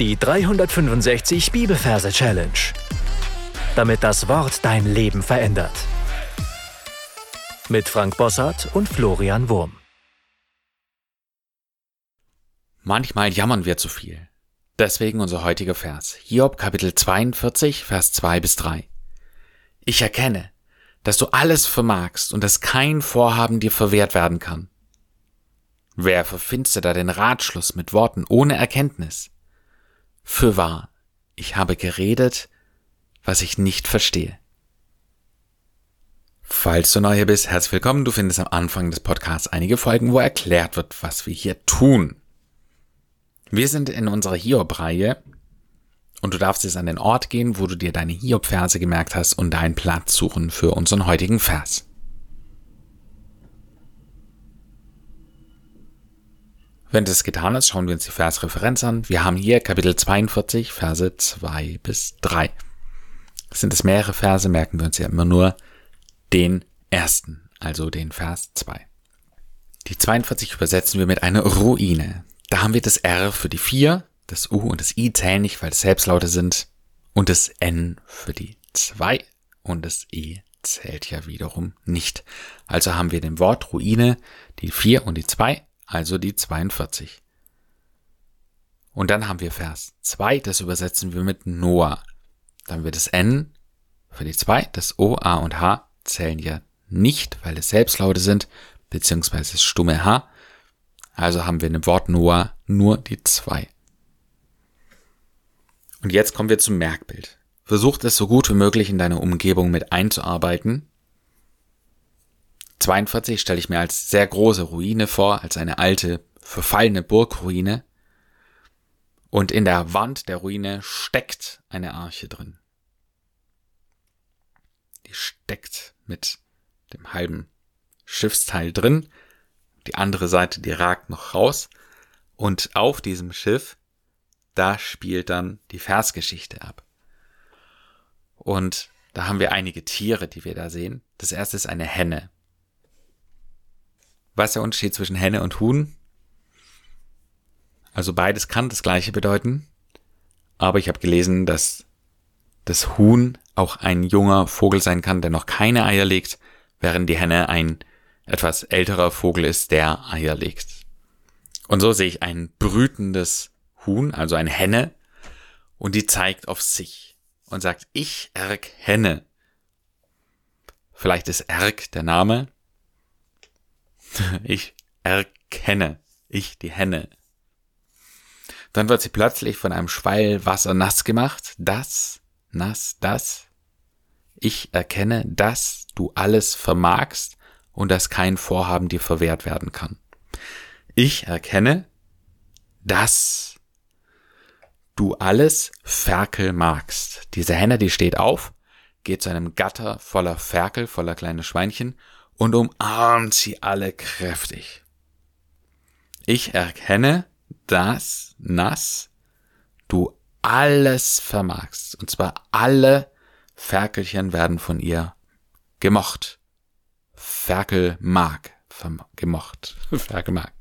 Die 365 Bibelverse Challenge. Damit das Wort dein Leben verändert. Mit Frank Bossart und Florian Wurm. Manchmal jammern wir zu viel. Deswegen unser heutiger Vers. Hiob Kapitel 42, Vers 2 bis 3. Ich erkenne, dass du alles vermagst und dass kein Vorhaben dir verwehrt werden kann. Wer verfinstert da den Ratschluss mit Worten ohne Erkenntnis? Fürwahr, ich habe geredet, was ich nicht verstehe. Falls du neu hier bist, herzlich willkommen. Du findest am Anfang des Podcasts einige Folgen, wo erklärt wird, was wir hier tun. Wir sind in unserer Hiob-Reihe und du darfst jetzt an den Ort gehen, wo du dir deine Hiob-Verse gemerkt hast und deinen Platz suchen für unseren heutigen Vers. Wenn das getan ist, schauen wir uns die Versreferenz an. Wir haben hier Kapitel 42, Verse 2 bis 3. Sind es mehrere Verse, merken wir uns ja immer nur den ersten, also den Vers 2. Die 42 übersetzen wir mit einer Ruine. Da haben wir das R für die 4, das U und das I zählen nicht, weil es Selbstlaute sind, und das N für die 2 und das E zählt ja wiederum nicht. Also haben wir dem Wort Ruine die 4 und die 2 also die 42. Und dann haben wir Vers 2, das übersetzen wir mit Noah. Dann wird das N für die 2, das O, A und H zählen ja nicht, weil es Selbstlaute sind, beziehungsweise das stumme H. Also haben wir in dem Wort Noah nur die 2. Und jetzt kommen wir zum Merkbild. Versucht es so gut wie möglich in deine Umgebung mit einzuarbeiten 42 stelle ich mir als sehr große Ruine vor, als eine alte, verfallene Burgruine. Und in der Wand der Ruine steckt eine Arche drin. Die steckt mit dem halben Schiffsteil drin. Die andere Seite, die ragt noch raus. Und auf diesem Schiff, da spielt dann die Versgeschichte ab. Und da haben wir einige Tiere, die wir da sehen. Das erste ist eine Henne. Was ist der Unterschied zwischen Henne und Huhn? Also beides kann das gleiche bedeuten. Aber ich habe gelesen, dass das Huhn auch ein junger Vogel sein kann, der noch keine Eier legt, während die Henne ein etwas älterer Vogel ist, der Eier legt. Und so sehe ich ein brütendes Huhn, also eine Henne, und die zeigt auf sich und sagt, ich erkenne. Vielleicht ist Erk der Name, Ich erkenne. Ich, die Henne. Dann wird sie plötzlich von einem Schweil Wasser nass gemacht. Das, nass, das. Ich erkenne, dass du alles vermagst und dass kein Vorhaben dir verwehrt werden kann. Ich erkenne, dass du alles Ferkel magst. Diese Henne, die steht auf, geht zu einem Gatter voller Ferkel, voller kleine Schweinchen und umarmt sie alle kräftig. Ich erkenne, dass, nass, du alles vermagst. Und zwar alle Ferkelchen werden von ihr gemocht. Ferkel mag, gemocht. Ferkel mag.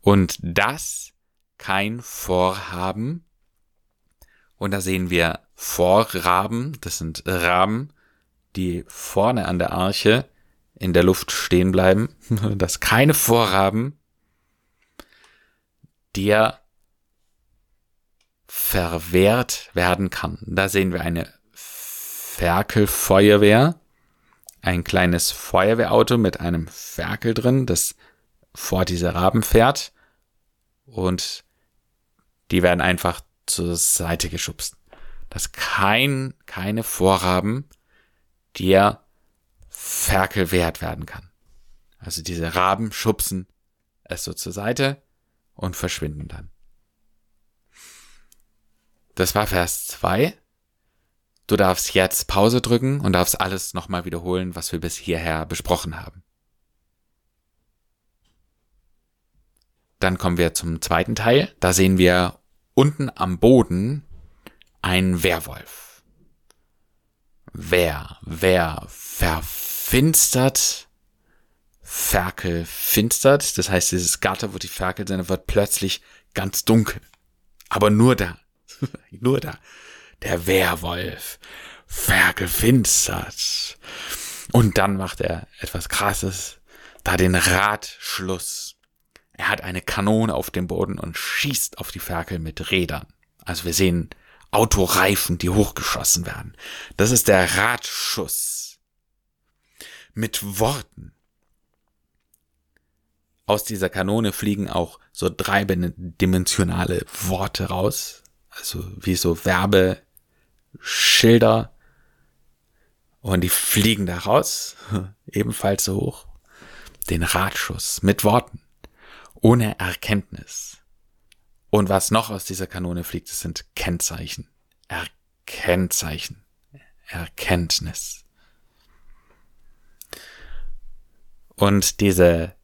Und das kein Vorhaben. Und da sehen wir Vorraben, das sind Raben, die vorne an der Arche in der Luft stehen bleiben, dass keine Vorhaben dir verwehrt werden kann. Da sehen wir eine Ferkelfeuerwehr, ein kleines Feuerwehrauto mit einem Ferkel drin, das vor diese Raben fährt und die werden einfach zur Seite geschubst. Dass kein, keine Vorraben der Ferkel wert werden kann. Also diese Raben schubsen es so zur Seite und verschwinden dann. Das war Vers 2. Du darfst jetzt Pause drücken und darfst alles nochmal wiederholen, was wir bis hierher besprochen haben. Dann kommen wir zum zweiten Teil. Da sehen wir unten am Boden einen Werwolf. Wer, wer verfinstert, Ferkel finstert. Das heißt, dieses Gatter, wo die Ferkel sind, wird plötzlich ganz dunkel. Aber nur da. nur da. Der Werwolf. Ferkel finstert. Und dann macht er etwas krasses. Da den Radschluss. Er hat eine Kanone auf dem Boden und schießt auf die Ferkel mit Rädern. Also wir sehen Autoreifen, die hochgeschossen werden. Das ist der Radschuss. Mit Worten. Aus dieser Kanone fliegen auch so dreidimensionale Worte raus. Also wie so Werbeschilder. Und die fliegen da raus. Ebenfalls so hoch. Den Radschuss mit Worten. Ohne Erkenntnis. Und was noch aus dieser Kanone fliegt, das sind Kennzeichen. Erkennzeichen. Erkenntnis. Und diese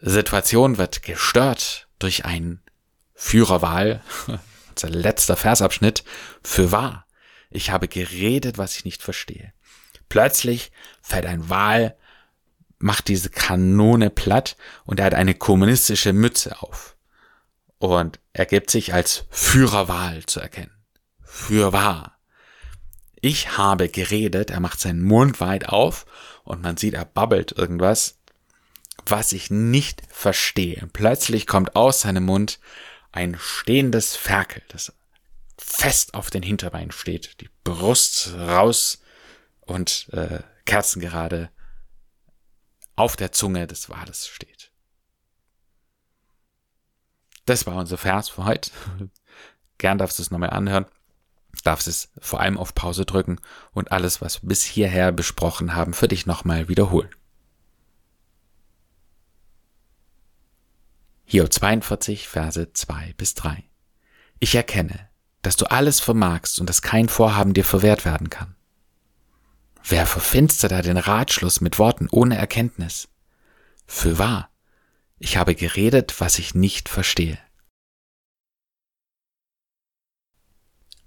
Situation wird gestört durch ein Führerwahl, unser letzter Versabschnitt, für wahr. Ich habe geredet, was ich nicht verstehe. Plötzlich fällt ein Wal, macht diese Kanone platt und er hat eine kommunistische Mütze auf und er gibt sich als Führerwahl zu erkennen. Fürwahr. Ich habe geredet, er macht seinen Mund weit auf und man sieht, er babbelt irgendwas, was ich nicht verstehe. Plötzlich kommt aus seinem Mund ein stehendes Ferkel, das fest auf den Hinterbeinen steht, die Brust raus und äh, kerzengerade auf der Zunge des Wales steht. Das war unser Vers für heute. Gern darfst du es nochmal anhören. Darfst es vor allem auf Pause drücken und alles, was wir bis hierher besprochen haben, für dich nochmal wiederholen. Hiob 42, Verse 2 bis 3. Ich erkenne, dass du alles vermagst und dass kein Vorhaben dir verwehrt werden kann. Wer verfinstert da den Ratschluss mit Worten ohne Erkenntnis? Für wahr, ich habe geredet, was ich nicht verstehe.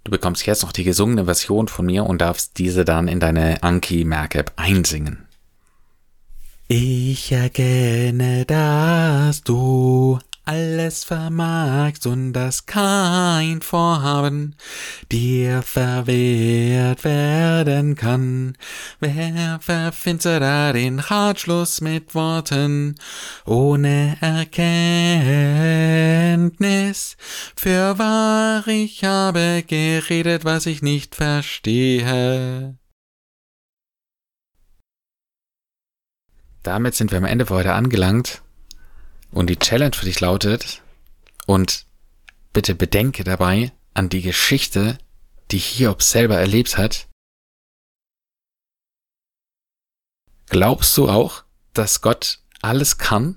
Du bekommst jetzt noch die gesungene Version von mir und darfst diese dann in deine Anki Merk-App einsingen. Ich erkenne, dass du alles vermagst und dass kein Vorhaben dir verwehrt werden kann. Wer verfinstert den Ratschluss mit Worten ohne Erkenntnis? Für wahr, ich habe geredet, was ich nicht verstehe. Damit sind wir am Ende für heute angelangt. Und die Challenge für dich lautet, und bitte bedenke dabei an die Geschichte, die Hiob selber erlebt hat. Glaubst du auch, dass Gott alles kann?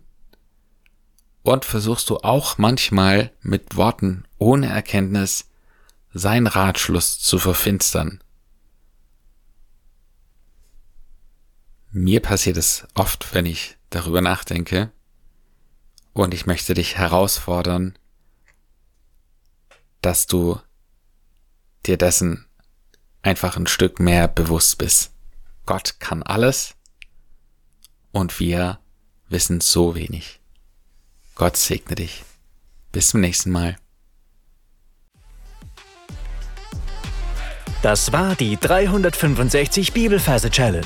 Und versuchst du auch manchmal mit Worten ohne Erkenntnis sein Ratschluss zu verfinstern? Mir passiert es oft, wenn ich darüber nachdenke. Und ich möchte dich herausfordern, dass du dir dessen einfach ein Stück mehr bewusst bist. Gott kann alles und wir wissen so wenig. Gott segne dich. Bis zum nächsten Mal. Das war die 365 Bibelferse Challenge.